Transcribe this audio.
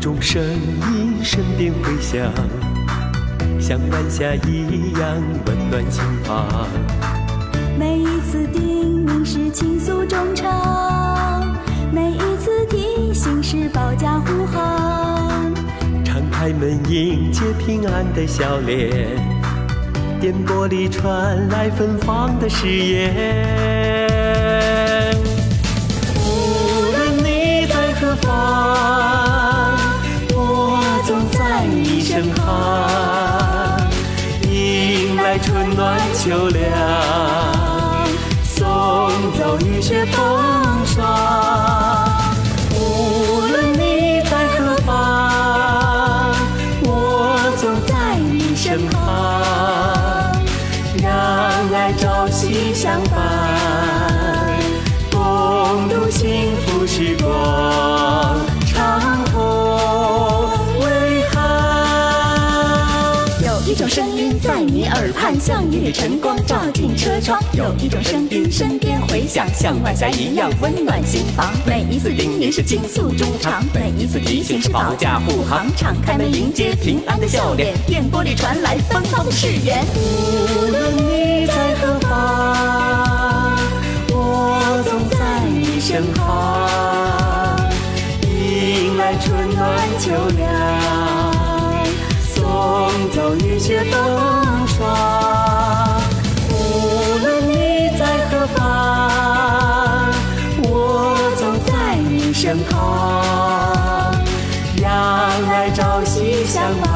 种声音身边回响，像晚霞一样温暖心房。每一次叮咛是倾诉衷肠，每一次提醒是保驾护航。敞开门迎接平安的笑脸，电波里传来芬芳的誓言。秋凉，送走雨雪风霜。无论你在何方，我总在你身旁，让爱朝夕相伴，在你耳畔，像一缕晨光照进车窗。有一种声音身边回响，像晚霞一样温暖心房。每一次叮咛是倾诉衷肠，每一次提醒是保驾护航。敞开门迎接平安的笑脸，电波里传来芬芳的誓言。无论你在何方，我总在你身旁，迎来春暖秋凉，送走雨雪让爱朝夕相伴。